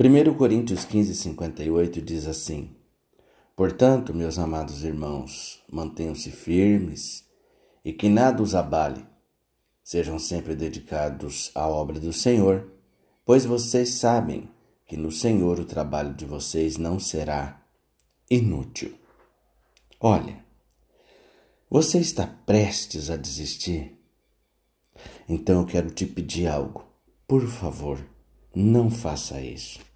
1 Coríntios 15, 58 diz assim: Portanto, meus amados irmãos, mantenham-se firmes e que nada os abale. Sejam sempre dedicados à obra do Senhor, pois vocês sabem que no Senhor o trabalho de vocês não será inútil. Olha, você está prestes a desistir? Então eu quero te pedir algo. Por favor, não faça isso.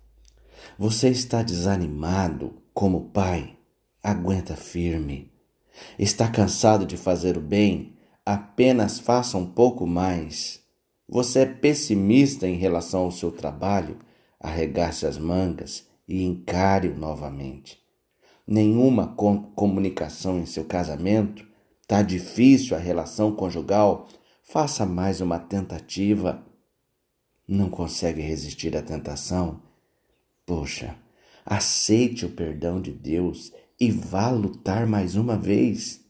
Você está desanimado como pai? Aguenta firme. Está cansado de fazer o bem? Apenas faça um pouco mais. Você é pessimista em relação ao seu trabalho? Arregace as mangas e encare-o novamente. Nenhuma com comunicação em seu casamento? Tá difícil a relação conjugal? Faça mais uma tentativa. Não consegue resistir à tentação? Poxa, aceite o perdão de Deus e vá lutar mais uma vez.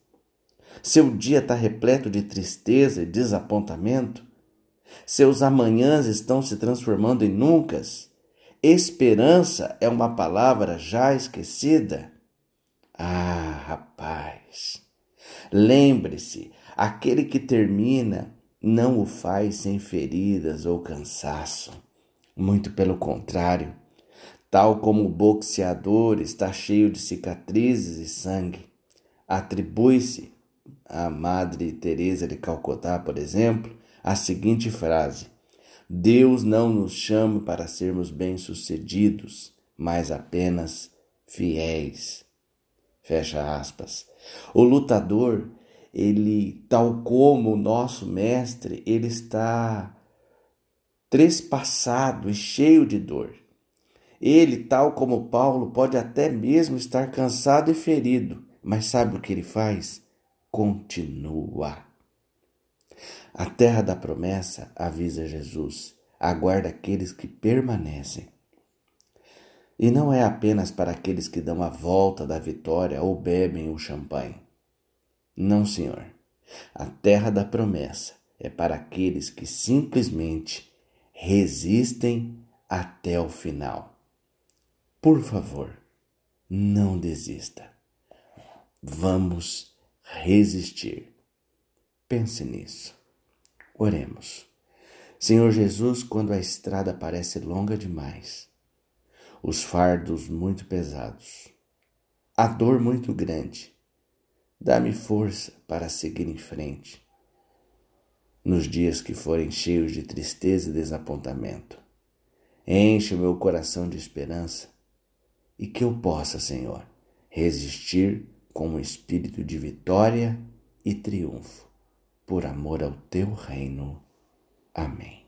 Seu dia está repleto de tristeza e desapontamento. Seus amanhãs estão se transformando em nuncas. Esperança é uma palavra já esquecida. Ah, rapaz, lembre-se: aquele que termina não o faz sem feridas ou cansaço. Muito pelo contrário, tal como o boxeador está cheio de cicatrizes e sangue. Atribui-se à Madre Teresa de Calcutá, por exemplo, a seguinte frase: Deus não nos chama para sermos bem-sucedidos, mas apenas fiéis. Fecha aspas. O lutador ele, tal como o nosso mestre, ele está trespassado e cheio de dor. Ele, tal como Paulo, pode até mesmo estar cansado e ferido, mas sabe o que ele faz? Continua. A terra da promessa, avisa Jesus, aguarda aqueles que permanecem. E não é apenas para aqueles que dão a volta da vitória ou bebem o champanhe. Não, Senhor. A terra da promessa é para aqueles que simplesmente resistem até o final. Por favor, não desista. Vamos resistir. Pense nisso. Oremos. Senhor Jesus, quando a estrada parece longa demais, os fardos muito pesados, a dor muito grande, Dá-me força para seguir em frente nos dias que forem cheios de tristeza e desapontamento. Enche o meu coração de esperança e que eu possa, Senhor, resistir com um espírito de vitória e triunfo, por amor ao teu reino. Amém.